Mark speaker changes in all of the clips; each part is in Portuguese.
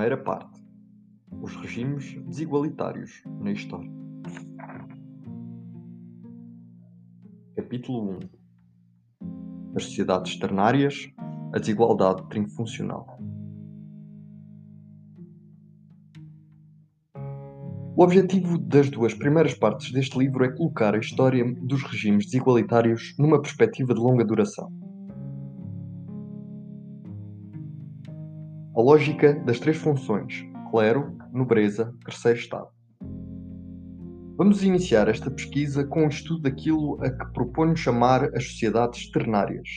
Speaker 1: Primeira parte: Os regimes desigualitários na história. Capítulo 1 As sociedades ternárias, a desigualdade trinfuncional. O objetivo das duas primeiras partes deste livro é colocar a história dos regimes desigualitários numa perspectiva de longa duração. A lógica das três funções: clero, nobreza, terceiro Estado. Vamos iniciar esta pesquisa com o um estudo daquilo a que proponho chamar as sociedades ternárias.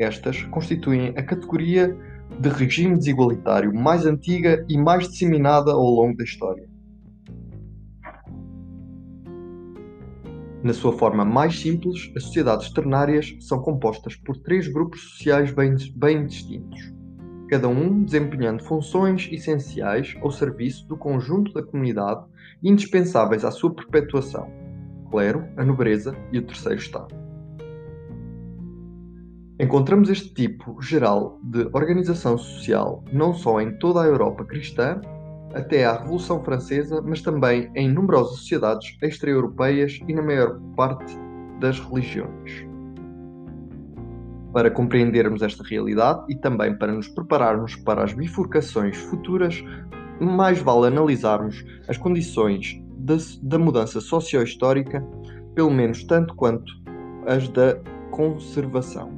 Speaker 1: Estas constituem a categoria de regime desigualitário mais antiga e mais disseminada ao longo da história. Na sua forma mais simples, as sociedades ternárias são compostas por três grupos sociais bem, bem distintos cada um desempenhando funções essenciais ao serviço do conjunto da comunidade indispensáveis à sua perpetuação: clero, a nobreza e o terceiro Estado. Encontramos este tipo geral de organização social não só em toda a Europa cristã, até à Revolução Francesa, mas também em numerosas sociedades extra-europeias e na maior parte das religiões. Para compreendermos esta realidade e também para nos prepararmos para as bifurcações futuras, mais vale analisarmos as condições da, da mudança socio-histórica, pelo menos tanto quanto as da conservação.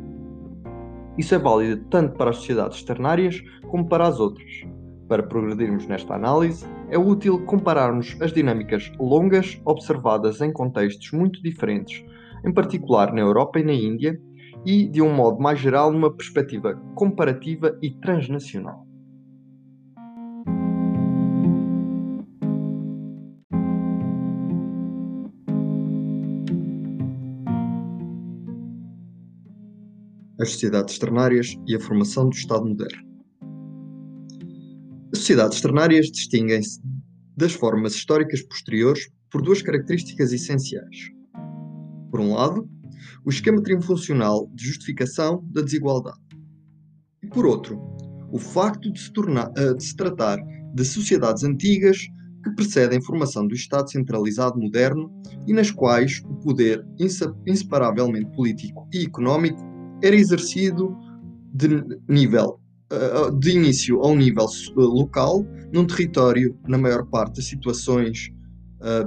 Speaker 1: Isso é válido tanto para as sociedades ternárias como para as outras. Para progredirmos nesta análise, é útil compararmos as dinâmicas longas observadas em contextos muito diferentes, em particular na Europa e na Índia, e, de um modo mais geral, numa perspectiva comparativa e transnacional. As sociedades ternárias e a formação do Estado moderno. As sociedades ternárias distinguem-se das formas históricas posteriores por duas características essenciais. Por um lado, o esquema triunfuncional de justificação da desigualdade. E por outro, o facto de se, tornar, eh, de se tratar de sociedades antigas que precedem a formação do Estado centralizado moderno e nas quais o poder inseparavelmente político e económico era exercido de nível eh, de início a um nível eh, local, num território, na maior parte das situações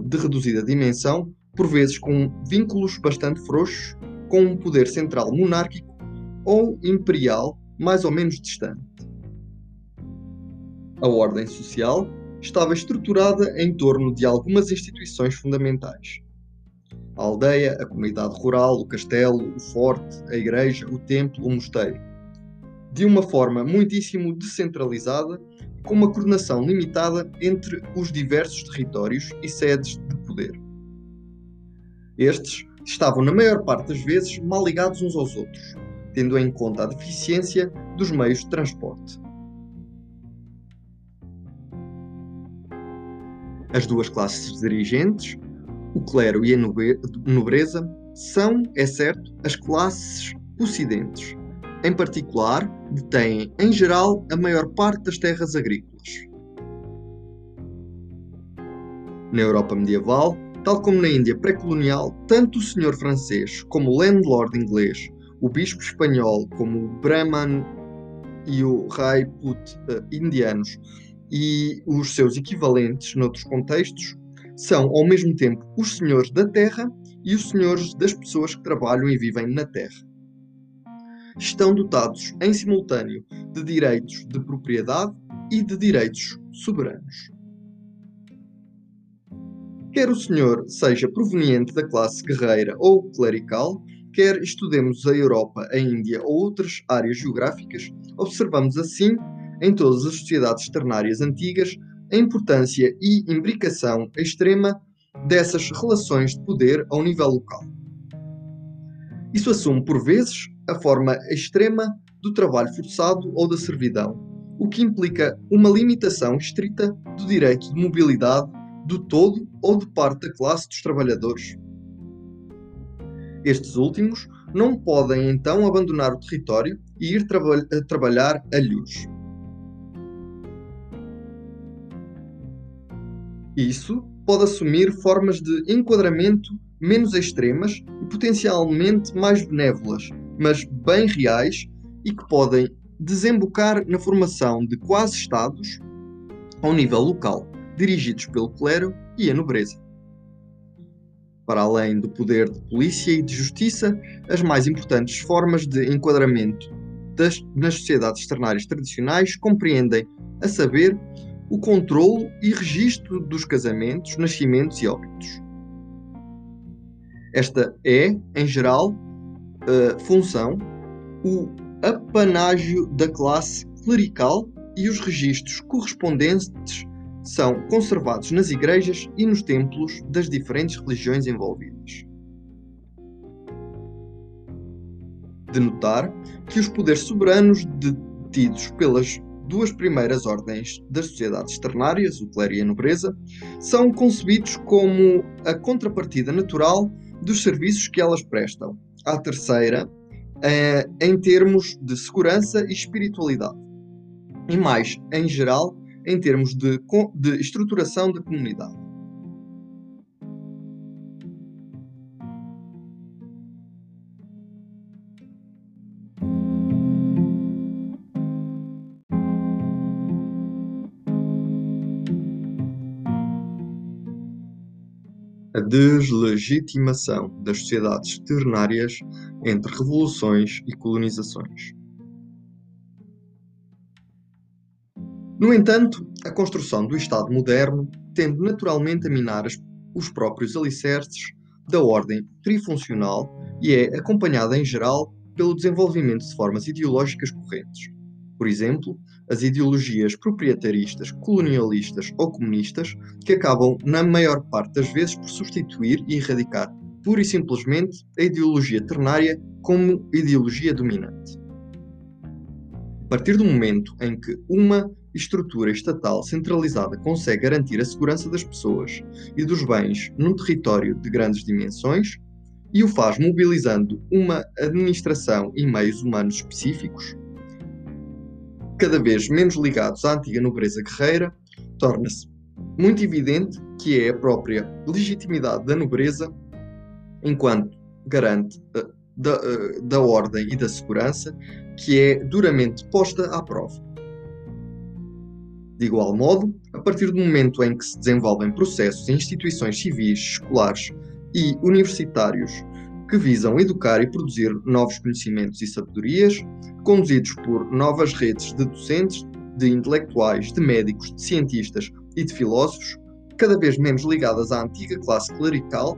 Speaker 1: de reduzida dimensão, por vezes com vínculos bastante frouxos com um poder central monárquico ou imperial mais ou menos distante. A ordem social estava estruturada em torno de algumas instituições fundamentais. A aldeia, a comunidade rural, o castelo, o forte, a igreja, o templo, o mosteiro. De uma forma muitíssimo descentralizada, com uma coordenação limitada entre os diversos territórios e sedes de poder. Estes estavam, na maior parte das vezes, mal ligados uns aos outros, tendo em conta a deficiência dos meios de transporte. As duas classes dirigentes, o clero e a nobreza, são, é certo, as classes possidentes. Em particular, detêm, em geral, a maior parte das terras agrícolas. Na Europa medieval, Tal como na Índia pré-colonial, tanto o senhor francês como o landlord inglês, o bispo espanhol como o Brahman e o Rajput uh, indianos e os seus equivalentes noutros contextos são ao mesmo tempo os senhores da terra e os senhores das pessoas que trabalham e vivem na terra. Estão dotados em simultâneo de direitos de propriedade e de direitos soberanos. Quer o senhor seja proveniente da classe guerreira ou clerical, quer estudemos a Europa, a Índia ou outras áreas geográficas, observamos assim, em todas as sociedades ternárias antigas, a importância e imbricação extrema dessas relações de poder ao nível local. Isso assume, por vezes, a forma extrema do trabalho forçado ou da servidão, o que implica uma limitação estrita do direito de mobilidade do todo ou de parte da classe dos trabalhadores. Estes últimos não podem então abandonar o território e ir traba trabalhar a luz. Isso pode assumir formas de enquadramento menos extremas e potencialmente mais benévolas, mas bem reais e que podem desembocar na formação de quase-estados ao nível local, dirigidos pelo clero e a nobreza. Para além do poder de polícia e de justiça, as mais importantes formas de enquadramento das, nas sociedades ternárias tradicionais compreendem, a saber, o controlo e registro dos casamentos, nascimentos e óbitos. Esta é, em geral, a função, o apanágio da classe clerical e os registros correspondentes são conservados nas igrejas e nos templos das diferentes religiões envolvidas. De notar que os poderes soberanos detidos pelas duas primeiras ordens das sociedades ternárias, o clero e a nobreza, são concebidos como a contrapartida natural dos serviços que elas prestam. A terceira, é, em termos de segurança e espiritualidade. E mais, em geral, em termos de, de estruturação da comunidade. a deslegitimação das sociedades ternárias entre revoluções e colonizações. No entanto, a construção do Estado moderno tende naturalmente a minar os próprios alicerces da ordem trifuncional e é acompanhada em geral pelo desenvolvimento de formas ideológicas correntes. Por exemplo, as ideologias proprietaristas, colonialistas ou comunistas, que acabam, na maior parte das vezes, por substituir e erradicar pura e simplesmente a ideologia ternária como ideologia dominante. A partir do momento em que uma estrutura estatal centralizada consegue garantir a segurança das pessoas e dos bens num território de grandes dimensões, e o faz mobilizando uma administração e meios humanos específicos, cada vez menos ligados à antiga nobreza guerreira, torna-se muito evidente que é a própria legitimidade da nobreza, enquanto garante uh, da, uh, da ordem e da segurança, que é duramente posta à prova. De igual modo, a partir do momento em que se desenvolvem processos em instituições civis, escolares e universitários que visam educar e produzir novos conhecimentos e sabedorias, conduzidos por novas redes de docentes, de intelectuais, de médicos, de cientistas e de filósofos, cada vez menos ligadas à antiga classe clerical,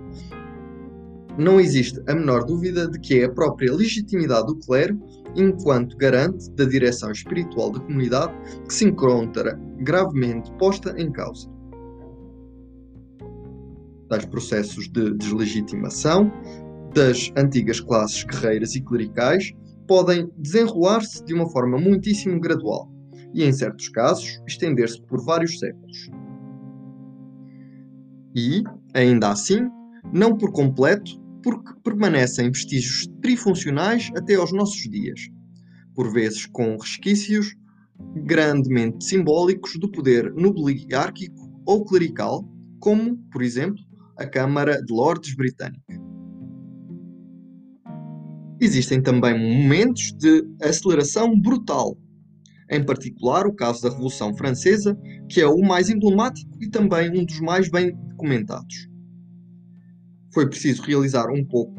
Speaker 1: não existe a menor dúvida de que é a própria legitimidade do clero, enquanto garante da direção espiritual da comunidade, que se encontra gravemente posta em causa. Tais processos de deslegitimação das antigas classes guerreiras e clericais podem desenrolar-se de uma forma muitíssimo gradual e, em certos casos, estender-se por vários séculos. E, ainda assim, não por completo, porque permanecem vestígios trifuncionais até aos nossos dias, por vezes com resquícios grandemente simbólicos do poder nobiliárquico ou clerical, como, por exemplo, a Câmara de Lordes Britânica. Existem também momentos de aceleração brutal, em particular o caso da Revolução Francesa, que é o mais emblemático e também um dos mais bem documentados. Foi preciso realizar um pouco,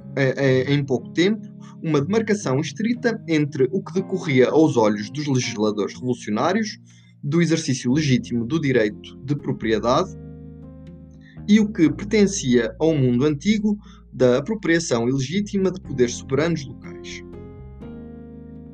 Speaker 1: em pouco tempo uma demarcação estrita entre o que decorria aos olhos dos legisladores revolucionários do exercício legítimo do direito de propriedade e o que pertencia ao mundo antigo da apropriação ilegítima de poderes soberanos locais.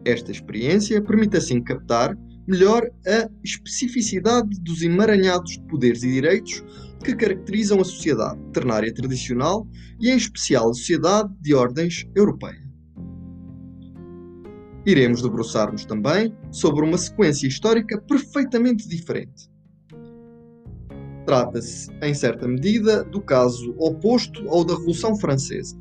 Speaker 1: Esta experiência permite assim captar melhor a especificidade dos emaranhados de poderes e direitos que caracterizam a sociedade ternária tradicional e, em especial, a sociedade de ordens europeia. Iremos debruçar-nos também sobre uma sequência histórica perfeitamente diferente, Trata-se, em certa medida, do caso oposto ao da Revolução Francesa.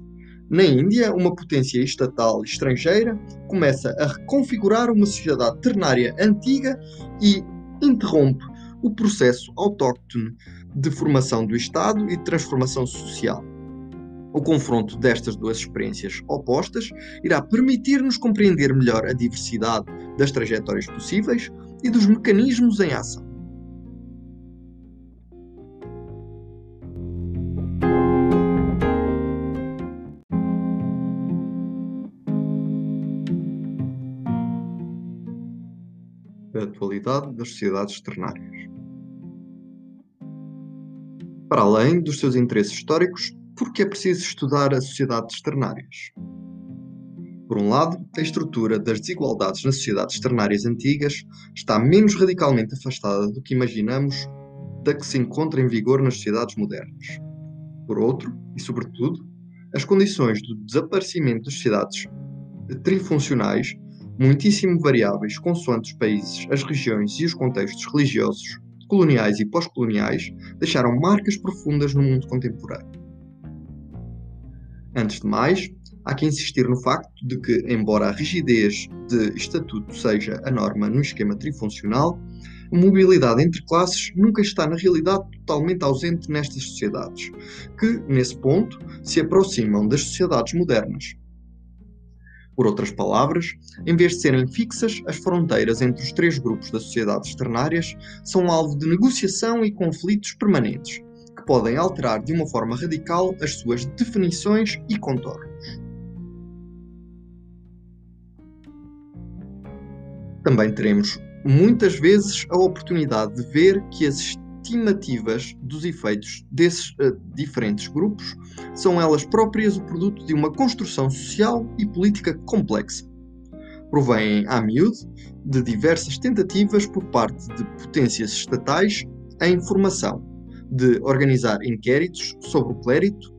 Speaker 1: Na Índia, uma potência estatal estrangeira começa a reconfigurar uma sociedade ternária antiga e interrompe o processo autóctone de formação do Estado e de transformação social. O confronto destas duas experiências opostas irá permitir-nos compreender melhor a diversidade das trajetórias possíveis e dos mecanismos em ação. A atualidade das sociedades ternárias. Para além dos seus interesses históricos, porque é preciso estudar as sociedades ternárias. Por um lado, a estrutura das desigualdades nas sociedades ternárias antigas está menos radicalmente afastada do que imaginamos da que se encontra em vigor nas sociedades modernas. Por outro, e sobretudo, as condições do desaparecimento das sociedades trifuncionais, muitíssimo variáveis consoante os países, as regiões e os contextos religiosos, coloniais e pós-coloniais, deixaram marcas profundas no mundo contemporâneo. Antes de mais, há que insistir no facto de que, embora a rigidez de estatuto seja a norma no esquema trifuncional, a mobilidade entre classes nunca está na realidade totalmente ausente nestas sociedades, que, nesse ponto, se aproximam das sociedades modernas. Por outras palavras, em vez de serem fixas, as fronteiras entre os três grupos das sociedades ternárias são alvo de negociação e conflitos permanentes, que podem alterar de uma forma radical as suas definições e contornos. Também teremos muitas vezes a oportunidade de ver que as estimativas dos efeitos desses uh, diferentes grupos são elas próprias o produto de uma construção social e política complexa. Provêm à miúde de diversas tentativas por parte de potências estatais em formação, de organizar inquéritos sobre o clérito,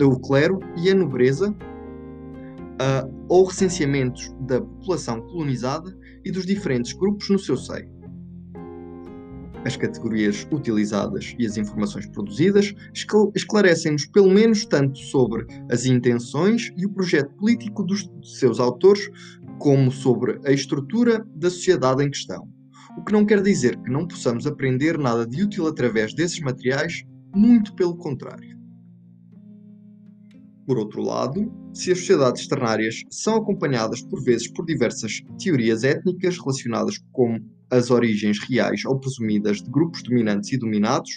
Speaker 1: o clero e a nobreza, uh, ou recenseamentos da população colonizada e dos diferentes grupos no seu seio. As categorias utilizadas e as informações produzidas esclarecem-nos pelo menos tanto sobre as intenções e o projeto político dos seus autores, como sobre a estrutura da sociedade em questão o que não quer dizer que não possamos aprender nada de útil através desses materiais, muito pelo contrário. Por outro lado, se as sociedades ternárias são acompanhadas por vezes por diversas teorias étnicas relacionadas com as origens reais ou presumidas de grupos dominantes e dominados,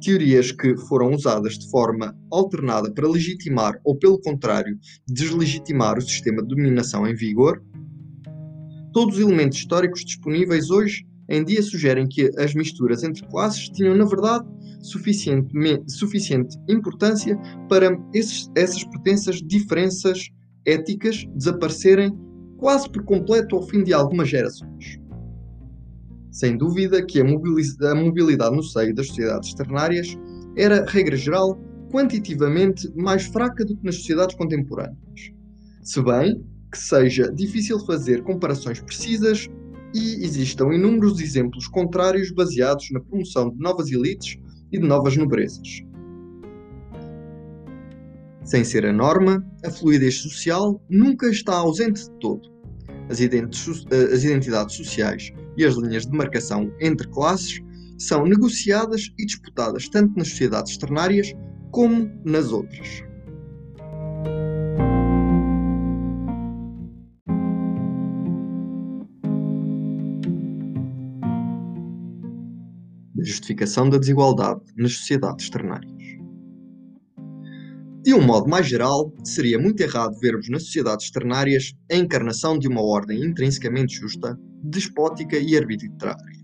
Speaker 1: teorias que foram usadas de forma alternada para legitimar ou, pelo contrário, deslegitimar o sistema de dominação em vigor, Todos os elementos históricos disponíveis hoje em dia sugerem que as misturas entre classes tinham, na verdade, suficiente, suficiente importância para esses, essas pretensas diferenças éticas desaparecerem quase por completo ao fim de algumas gerações. Sem dúvida que a, mobilidade no seio das sociedades ternárias era, regra geral, quantitativamente mais fraca do que nas sociedades contemporâneas. Se bem que seja difícil fazer comparações precisas e existam inúmeros exemplos contrários baseados na promoção de novas elites e de novas nobrezas. Sem ser a norma, a fluidez social nunca está ausente de todo. As, identidades sociais e as linhas de marcação entre classes são negociadas e disputadas tanto nas sociedades ternárias como nas outras. da justificação da desigualdade nas sociedades ternárias. De um modo mais geral, seria muito errado vermos nas sociedades ternárias a encarnação de uma ordem intrinsecamente justa, despótica e arbitrária.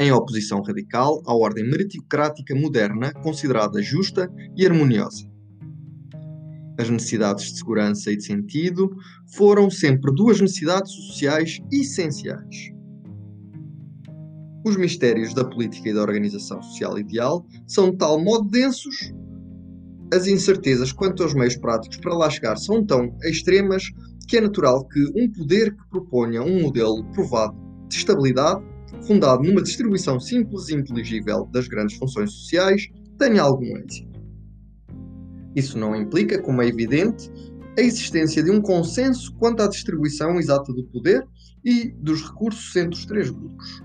Speaker 1: Em oposição radical à ordem meritocrática moderna considerada justa e harmoniosa. As necessidades de segurança e de sentido foram sempre duas necessidades sociais essenciais. Os mistérios da política e da organização social ideal são de tal modo densos, as incertezas quanto aos meios práticos para lá chegar são tão extremas que é natural que um poder que proponha um modelo provado de estabilidade, fundado numa distribuição simples e inteligível das grandes funções sociais, tenha algum êxito. Isso não implica, como é evidente, a existência de um consenso quanto à distribuição exata do poder e dos recursos entre os três grupos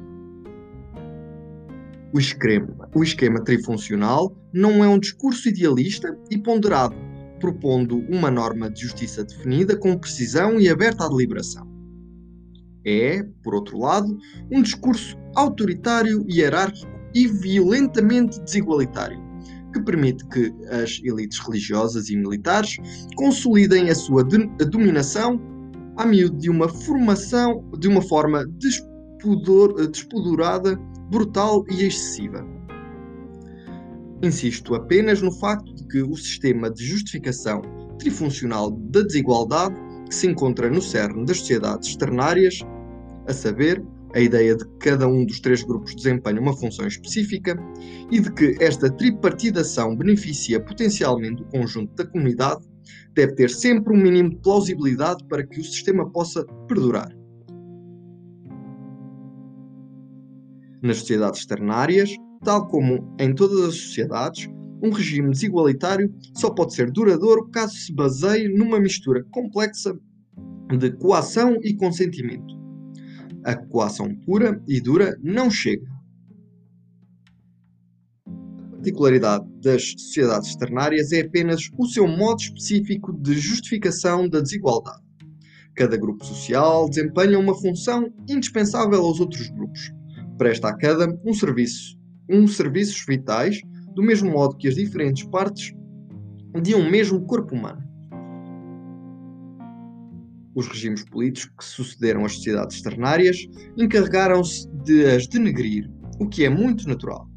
Speaker 1: o extremo, O esquema trifuncional não é um discurso idealista e ponderado, propondo uma norma de justiça definida com precisão e aberta à deliberação. É, por outro lado, um discurso autoritário, hierárquico e violentamente desigualitário, que permite que as elites religiosas e militares consolidem a sua dominação a miúdo de uma formação de uma forma despudor, despudorada, brutal e excessiva. Insisto apenas no facto de que o sistema de justificação trifuncional da desigualdade que se encontra no cerne das sociedades externárias, a saber, a ideia de que cada um dos três grupos desempenha uma função específica e de que esta tripartidação beneficia potencialmente o conjunto da comunidade, deve ter sempre um mínimo de plausibilidade para que o sistema possa perdurar. Nas sociedades ternárias, tal como em todas as sociedades, um regime desigualitário só pode ser duradouro caso se baseie numa mistura complexa de coação e consentimento. A coação pura e dura não chega. A particularidade das sociedades ternárias é apenas o seu modo específico de justificação da desigualdade. Cada grupo social desempenha uma função indispensável aos outros grupos, presta a cada um serviço, uns serviços vitais, do mesmo modo que as diferentes partes de um mesmo corpo humano. Os regimes políticos que sucederam às sociedades ternárias encarregaram-se de as denegrir, o que é muito natural.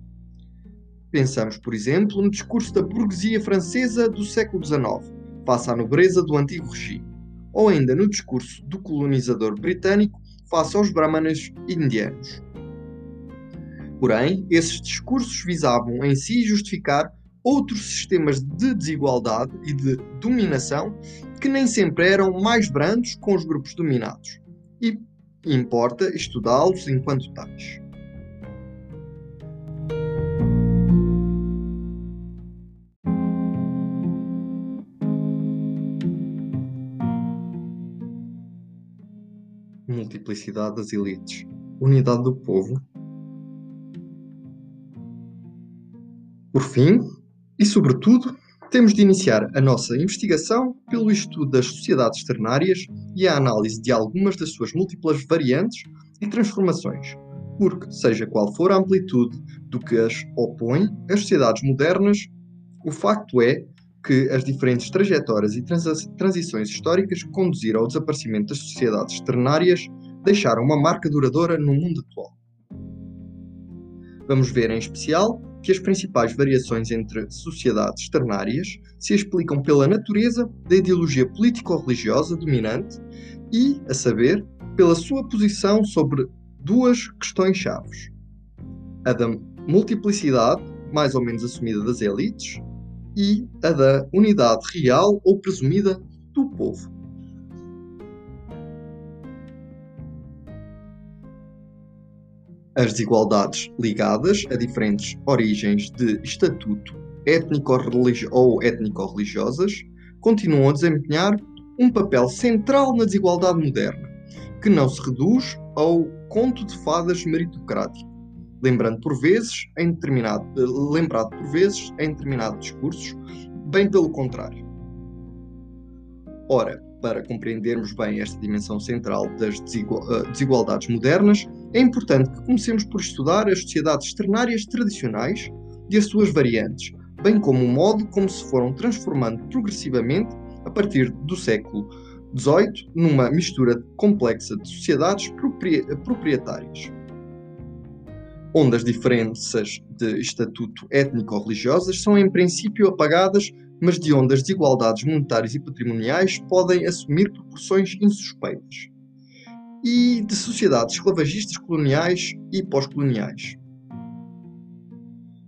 Speaker 1: Pensamos, por exemplo, no discurso da burguesia francesa do século XIX, face à nobreza do antigo regime, ou ainda no discurso do colonizador britânico face aos brahmanes indianos. Porém, esses discursos visavam em si justificar outros sistemas de desigualdade e de dominação que nem sempre eram mais brandos com os grupos dominados. E importa estudá-los enquanto tais. Multiplicidade das elites, unidade do povo Por fim, e sobretudo, temos de iniciar a nossa investigação pelo estudo das sociedades ternárias e a análise de algumas das suas múltiplas variantes e transformações, porque, seja qual for a amplitude do que as opõe, as sociedades modernas, o facto é que as diferentes trajetórias e transições históricas que conduziram ao desaparecimento das sociedades ternárias deixaram uma marca duradoura no mundo atual. Vamos ver em especial que as principais variações entre sociedades ternárias se explicam pela natureza da ideologia político-religiosa dominante e, a saber, pela sua posição sobre duas questões-chave: a da multiplicidade, mais ou menos assumida das elites, e a da unidade real ou presumida do povo. As desigualdades ligadas a diferentes origens de estatuto étnico ou étnico-religiosas continuam a desempenhar um papel central na desigualdade moderna, que não se reduz ao conto de fadas meritocrático, lembrando por vezes em determinado, lembrado por vezes em determinados discursos, bem pelo contrário. Ora, para compreendermos bem esta dimensão central das eh, desigualdades modernas, é importante que comecemos por estudar as sociedades ternárias tradicionais e as suas variantes, bem como o modo como se foram transformando progressivamente a partir do século XVIII numa mistura complexa de sociedades proprietárias, onde as diferenças de estatuto étnico-religiosas são em princípio apagadas mas de onde as desigualdades monetárias e patrimoniais podem assumir proporções insuspeitas, e de sociedades esclavagistas coloniais e pós-coloniais.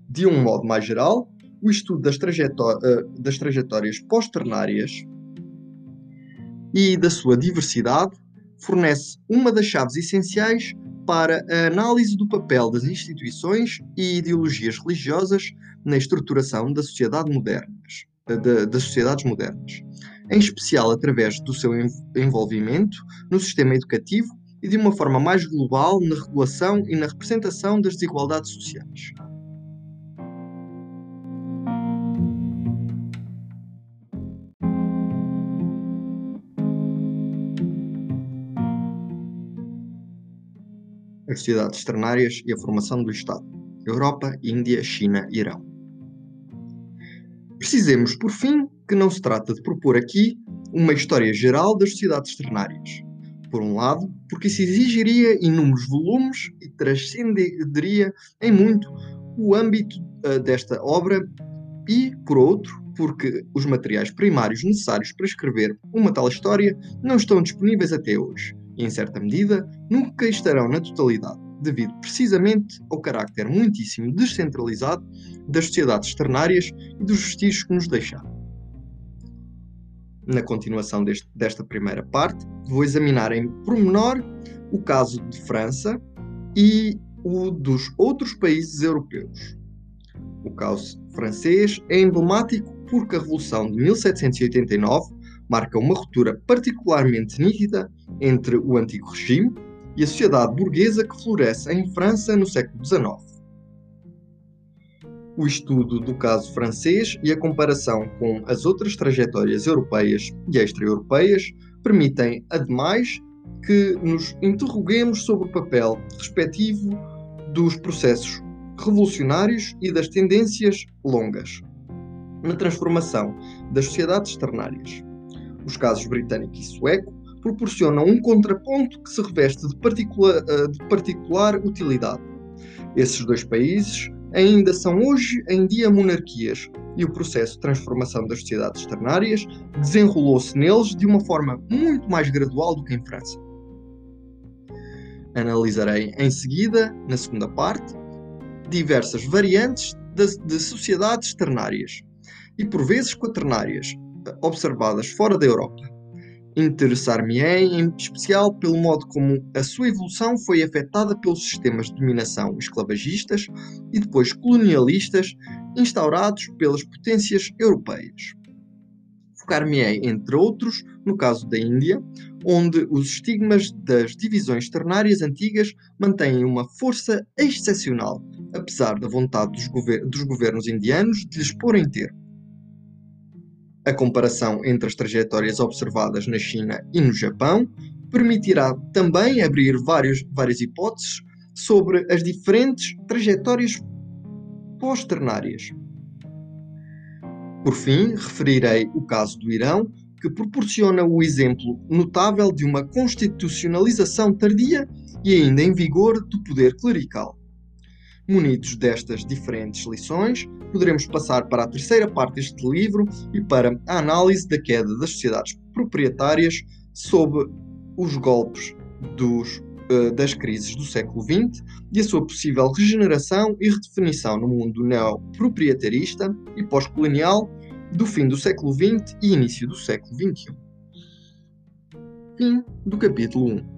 Speaker 1: De um modo mais geral, o estudo das, eh, das trajetórias pós-ternárias e da sua diversidade fornece uma das chaves essenciais para a análise do papel das instituições e ideologias religiosas na estruturação da sociedade modernas de, das sociedades modernas, em especial através do seu envolvimento no sistema educativo e de uma forma mais global na regulação e na representação das desigualdades sociais. As sociedades externárias e a formação do Estado. Europa, Índia, China, Irão. Precisemos, por fim, que não se trata de propor aqui uma história geral das sociedades ternárias. Por um lado, porque isso exigiria inúmeros volumes e transcenderia em muito o âmbito uh, desta obra, e, por outro, porque os materiais primários necessários para escrever uma tal história não estão disponíveis até hoje e, em certa medida, nunca estarão na totalidade, devido precisamente ao carácter muitíssimo descentralizado das sociedades ternárias e dos vestígios que nos deixaram. Na continuação deste, desta primeira parte, vou examinar em pormenor o caso de França e o dos outros países europeus. O caos francês é emblemático porque a Revolução de 1789 marca uma ruptura particularmente nítida entre o antigo regime e a sociedade burguesa que floresce em França no século XIX. O estudo do caso francês e a comparação com as outras trajetórias europeias e extra-europeias permitem, ademais, que nos interroguemos sobre o papel respectivo dos processos revolucionários e das tendências longas na transformação das sociedades ternárias. Os casos britânico e sueco proporcionam um contraponto que se reveste de particular, eh, de particular utilidade. Esses dois países ainda são hoje em dia monarquias e o processo de transformação das sociedades ternárias desenrolou-se neles de uma forma muito mais gradual do que em França. Analisarei em seguida, na segunda parte, diversas variantes de, de sociedades ternárias e por vezes quaternárias observadas fora da Europa. Interessar-me-ei em especial pelo modo como a sua evolução foi afetada pelos sistemas de dominação esclavagistas e depois colonialistas instaurados pelas potências europeias. Focar-me-ei, entre outros, no caso da Índia, onde os estigmas das divisões ternárias antigas mantêm uma força excepcional apesar da vontade dos, gover dos governos indianos de lhes porem termo. A comparação entre as trajetórias observadas na China e no Japão permitirá também abrir várias, várias hipóteses sobre as diferentes trajetórias pós-ternárias. Por fim, referirei o caso do Irão, que proporciona o exemplo notável de uma constitucionalização tardia e ainda em vigor do poder clerical. Munidos destas diferentes lições, poderemos passar para a terceira parte deste livro e para a análise da queda das sociedades proprietárias sob os golpes dos, uh, das crises do século XX e a sua possível regeneração e redefinição no mundo neoproprietarista e pós-colonial do fim do século XX e início do século XXI. Fim do capítulo 1.